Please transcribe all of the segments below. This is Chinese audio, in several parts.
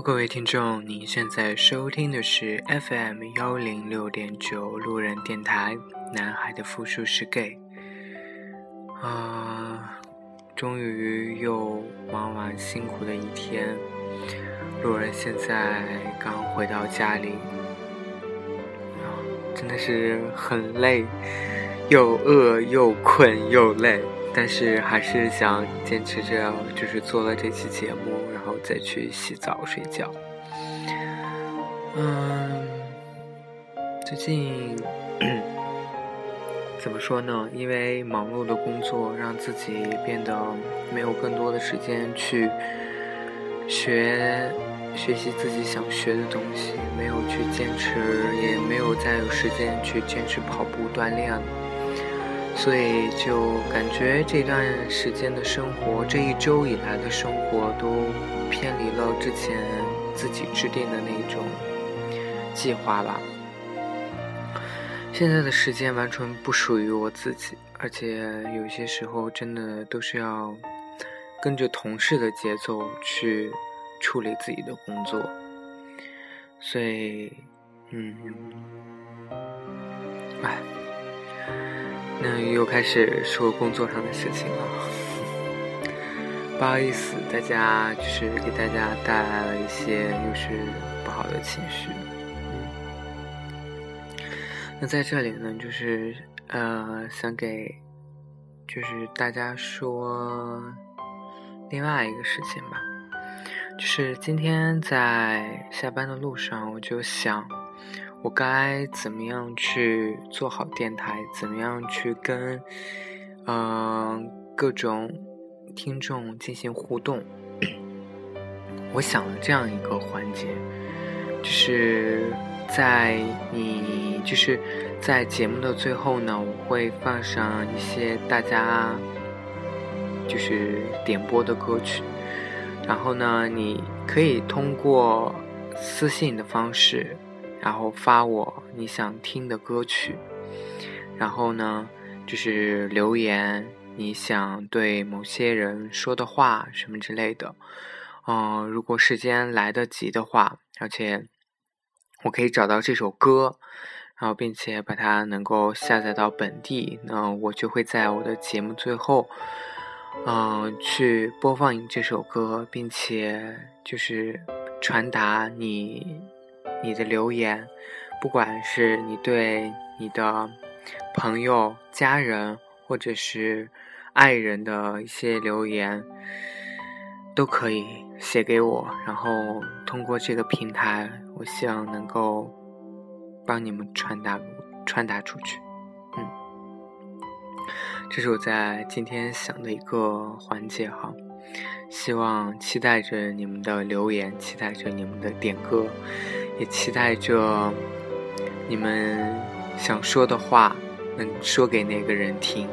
各位听众，您现在收听的是 FM 幺零六点九路人电台。男孩的复数是 gay。啊，终于又忙完辛苦的一天，路人现在刚回到家里，真的是很累，又饿又困又累。但是还是想坚持着，就是做了这期节目，然后再去洗澡睡觉。嗯，最近 怎么说呢？因为忙碌的工作，让自己变得没有更多的时间去学学习自己想学的东西，没有去坚持，也没有再有时间去坚持跑步锻炼了。所以就感觉这段时间的生活，这一周以来的生活都偏离了之前自己制定的那种计划吧。现在的时间完全不属于我自己，而且有些时候真的都是要跟着同事的节奏去处理自己的工作。所以，嗯，哎。那又开始说工作上的事情了，不好意思，大家就是给大家带来了一些又是不好的情绪。那在这里呢，就是呃，想给就是大家说另外一个事情吧，就是今天在下班的路上，我就想。我该怎么样去做好电台？怎么样去跟嗯各种听众进行互动？我想了这样一个环节，就是在你就是在节目的最后呢，我会放上一些大家就是点播的歌曲，然后呢，你可以通过私信的方式。然后发我你想听的歌曲，然后呢，就是留言你想对某些人说的话什么之类的。嗯，如果时间来得及的话，而且我可以找到这首歌，然后并且把它能够下载到本地，那我就会在我的节目最后，嗯，去播放这首歌，并且就是传达你。你的留言，不管是你对你的朋友、家人，或者是爱人的一些留言，都可以写给我。然后通过这个平台，我希望能够帮你们传达传达出去。嗯，这是我在今天想的一个环节哈。希望期待着你们的留言，期待着你们的点歌。也期待着你们想说的话能说给那个人听。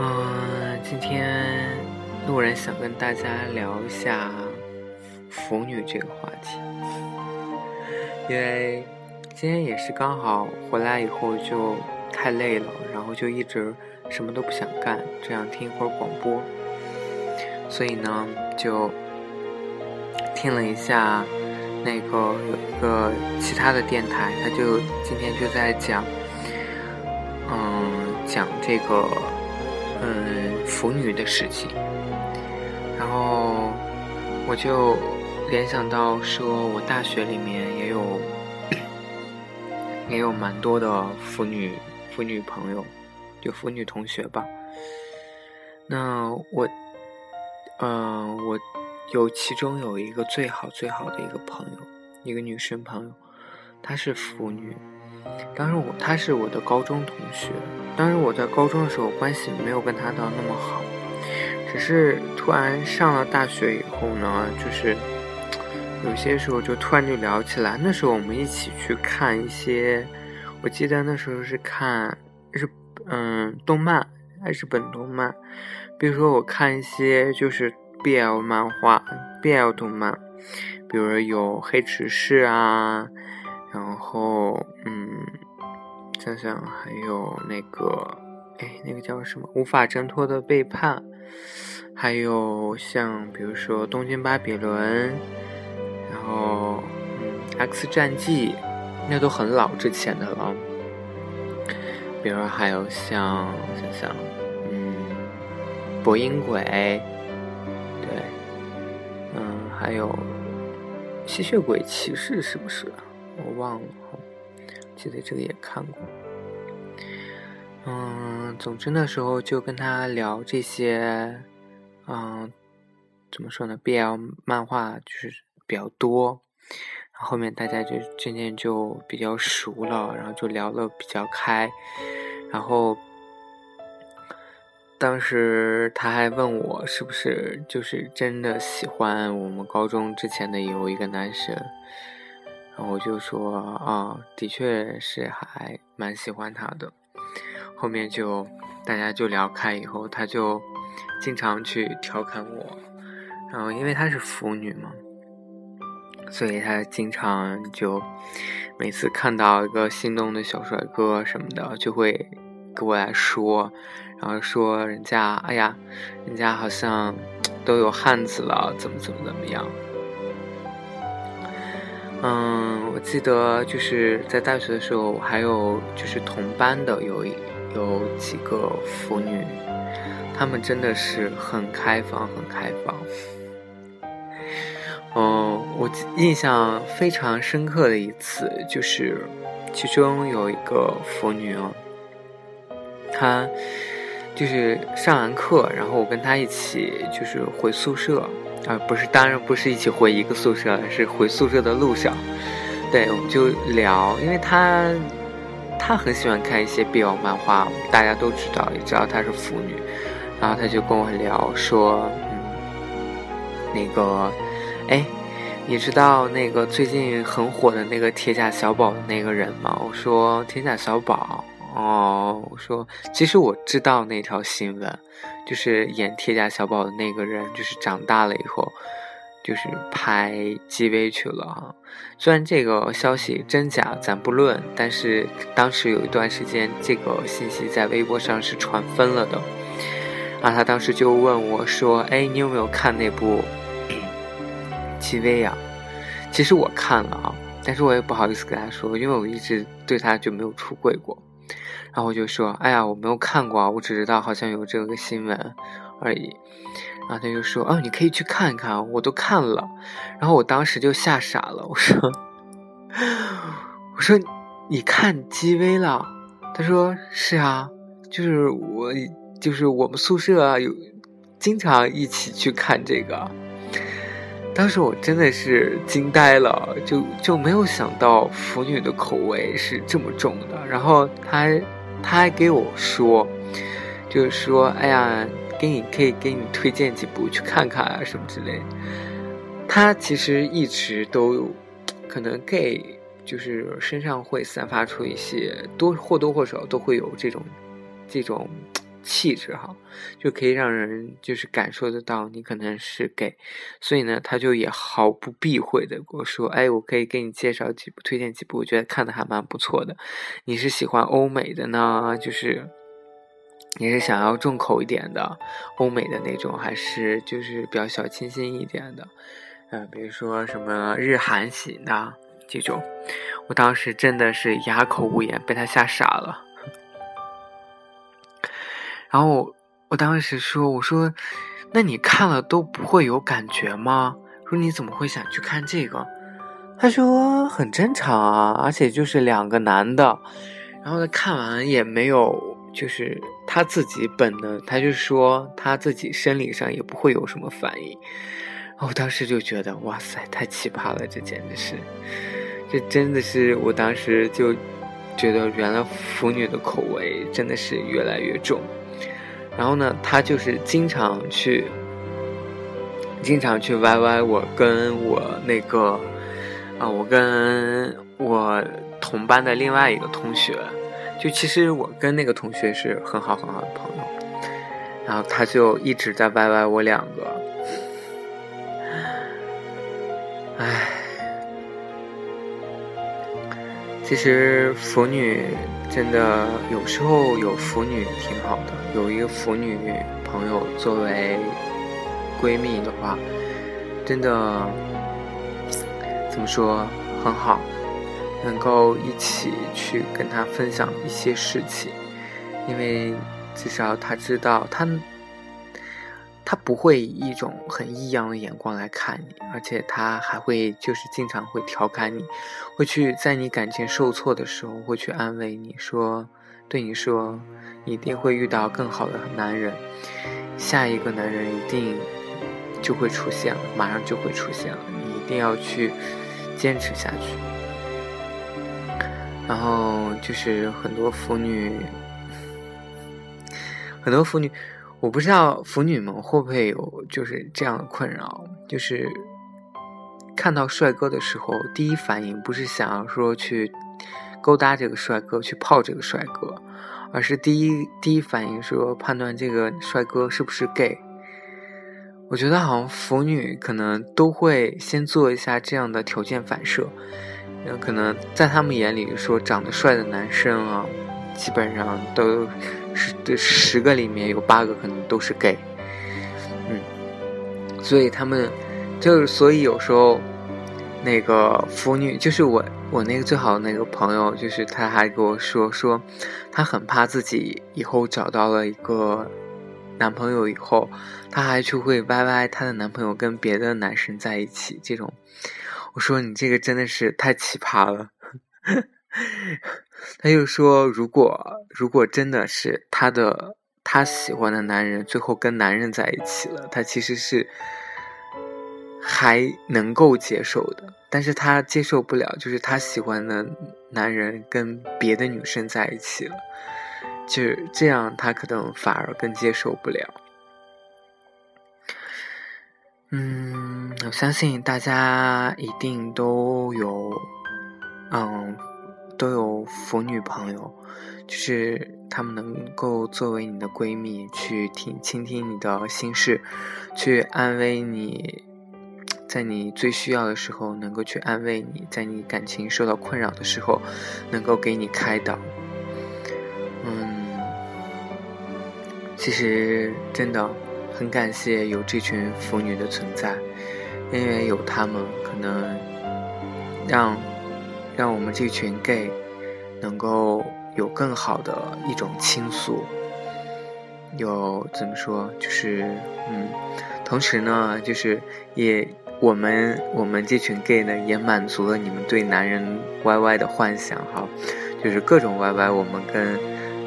嗯，今天路人想跟大家聊一下腐女这个话题，因为今天也是刚好回来以后就太累了，然后就一直什么都不想干，只想听一会儿广播，所以呢就。听了一下，那个有一个其他的电台，他就今天就在讲，嗯，讲这个嗯腐女的事情，然后我就联想到说，我大学里面也有 也有蛮多的腐女腐女朋友，就腐女同学吧。那我，嗯，我。有其中有一个最好最好的一个朋友，一个女生朋友，她是腐女。当时我她是我的高中同学，当时我在高中的时候关系没有跟她到那么好，只是突然上了大学以后呢，就是有些时候就突然就聊起来。那时候我们一起去看一些，我记得那时候是看日嗯动漫，日本动漫，比如说我看一些就是。BL 漫画，BL 动漫，比如有黑执事啊，然后嗯，想想还有那个，哎，那个叫什么？无法挣脱的背叛，还有像比如说《东京巴比伦》，然后嗯，《X 战记》，那都很老之前的了。比如还有像想想，嗯，《博音鬼》，还有《吸血鬼骑士》，是不是？我忘了，记得这个也看过。嗯，总之那时候就跟他聊这些。嗯，怎么说呢？BL 漫画就是比较多，后面大家就渐渐就比较熟了，然后就聊了比较开。然后当时他还问我是不是就是真的喜欢我们高中之前的有一个男生，然后我就说啊，的确是还蛮喜欢他的。后面就大家就聊开以后，他就。经常去调侃我，然后因为他是腐女嘛，所以他经常就每次看到一个心动的小帅哥什么的，就会跟我来说，然后说人家哎呀，人家好像都有汉子了，怎么怎么怎么样。嗯，我记得就是在大学的时候，还有就是同班的有有几个腐女。她们真的是很开放，很开放。嗯，我印象非常深刻的一次就是，其中有一个腐女哦，她就是上完课，然后我跟她一起就是回宿舍啊，不是，当然不是一起回一个宿舍，是回宿舍的路上。对，我们就聊，因为她她很喜欢看一些 BL 漫画，大家都知道，也知道她是腐女。然后他就跟我聊说，嗯，那个，哎，你知道那个最近很火的那个铁甲小宝的那个人吗？我说铁甲小宝，哦，我说其实我知道那条新闻，就是演铁甲小宝的那个人，就是长大了以后，就是拍 GV 去了啊。虽然这个消息真假咱不论，但是当时有一段时间，这个信息在微博上是传疯了的。然后他当时就问我说：“哎，你有没有看那部《戚薇》呀？”其实我看了啊，但是我也不好意思跟他说，因为我一直对他就没有出柜过。然后我就说：“哎呀，我没有看过，我只知道好像有这个新闻而已。”然后他就说：“哦，你可以去看看，我都看了。”然后我当时就吓傻了，我说：“ 我说你看《G V》了？”他说：“是啊，就是我。”就是我们宿舍啊有经常一起去看这个，当时我真的是惊呆了，就就没有想到腐女的口味是这么重的。然后他他还给我说，就是说，哎呀，给你可以给你推荐几部去看看啊，什么之类。他其实一直都可能 gay 就是身上会散发出一些多或多或少都会有这种这种。气质哈，就可以让人就是感受得到你可能是 gay，所以呢，他就也毫不避讳的跟我说：“哎，我可以给你介绍几部，推荐几部，我觉得看的还蛮不错的。你是喜欢欧美的呢，就是你是想要重口一点的欧美的那种，还是就是比较小清新一点的？嗯，比如说什么日韩型的这种。”我当时真的是哑口无言，被他吓傻了。然后我我当时说：“我说，那你看了都不会有感觉吗？说你怎么会想去看这个？”他说：“很正常啊，而且就是两个男的，然后他看完也没有，就是他自己本能，他就说他自己生理上也不会有什么反应。”我当时就觉得：“哇塞，太奇葩了，这简直是，这真的是我当时就觉得，原来腐女的口味真的是越来越重。”然后呢，他就是经常去，经常去歪歪我跟我那个，啊，我跟我同班的另外一个同学，就其实我跟那个同学是很好很好的朋友，然后他就一直在歪歪我两个，唉，其实腐女真的有时候有腐女挺好的，有一个腐女朋友作为闺蜜的话，真的怎么说很好，能够一起去跟她分享一些事情，因为至少她知道她。他不会以一种很异样的眼光来看你，而且他还会就是经常会调侃你，会去在你感情受挫的时候会去安慰你说，对你说，一定会遇到更好的男人，下一个男人一定就会出现了，马上就会出现了，你一定要去坚持下去。然后就是很多腐女，很多腐女。我不知道腐女们会不会有就是这样的困扰，就是看到帅哥的时候，第一反应不是想要说去勾搭这个帅哥，去泡这个帅哥，而是第一第一反应说判断这个帅哥是不是 gay。我觉得好像腐女可能都会先做一下这样的条件反射，可能在他们眼里说长得帅的男生啊，基本上都。是，这十个里面有八个可能都是 gay，嗯，所以他们就是所以有时候那个腐女就是我我那个最好的那个朋友，就是他还跟我说说他很怕自己以后找到了一个男朋友以后，他还去会歪歪她的男朋友跟别的男生在一起这种，我说你这个真的是太奇葩了。他又说：“如果如果真的是他的他喜欢的男人最后跟男人在一起了，他其实是还能够接受的。但是他接受不了，就是他喜欢的男人跟别的女生在一起了，就是这样，他可能反而更接受不了。嗯，我相信大家一定都有，嗯。”都有腐女朋友，就是她们能够作为你的闺蜜，去听倾听你的心事，去安慰你，在你最需要的时候能够去安慰你，在你感情受到困扰的时候，能够给你开导。嗯，其实真的很感谢有这群腐女的存在，因为有她们，可能让。让我们这群 gay 能够有更好的一种倾诉，有怎么说？就是嗯，同时呢，就是也我们我们这群 gay 呢，也满足了你们对男人 YY 的幻想哈，就是各种 YY，我们跟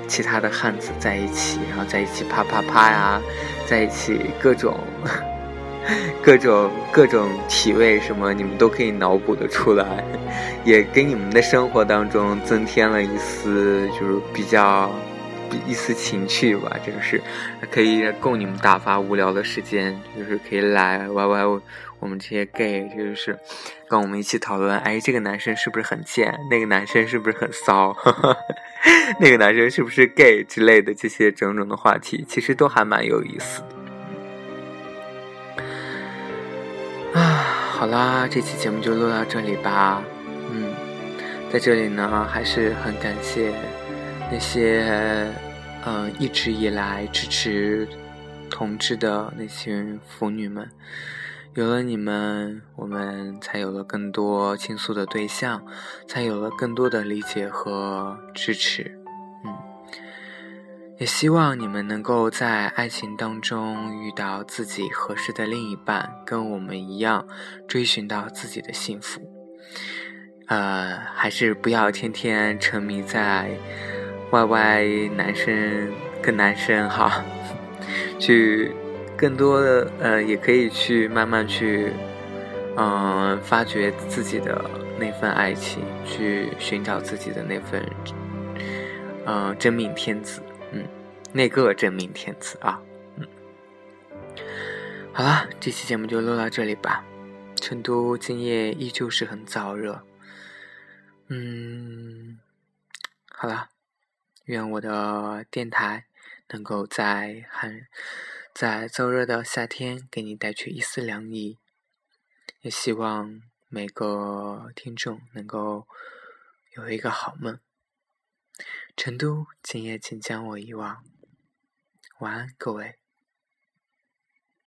其他的汉子在一起，然后在一起啪啪啪呀，在一起各种。各种各种体位什么，你们都可以脑补的出来，也给你们的生活当中增添了一丝，就是比较一丝情趣吧。就是可以供你们打发无聊的时间，就是可以来 YY 我们这些 gay，就是跟我们一起讨论，哎，这个男生是不是很贱？那个男生是不是很骚？那个男生是不是 gay 之类的这些种种的话题，其实都还蛮有意思的。好啦，这期节目就录到这里吧。嗯，在这里呢，还是很感谢那些嗯一直以来支持同志的那些腐女们。有了你们，我们才有了更多倾诉的对象，才有了更多的理解和支持。也希望你们能够在爱情当中遇到自己合适的另一半，跟我们一样追寻到自己的幸福。呃，还是不要天天沉迷在 YY 男生跟男生哈，去更多的呃，也可以去慢慢去嗯发掘自己的那份爱情，去寻找自己的那份嗯真命天子。那个真命天子啊，嗯，好了，这期节目就录到这里吧。成都今夜依旧是很燥热，嗯，好了，愿我的电台能够在寒在燥热的夏天给你带去一丝凉意，也希望每个听众能够有一个好梦。成都，今夜请将我遗忘。晚安，各位。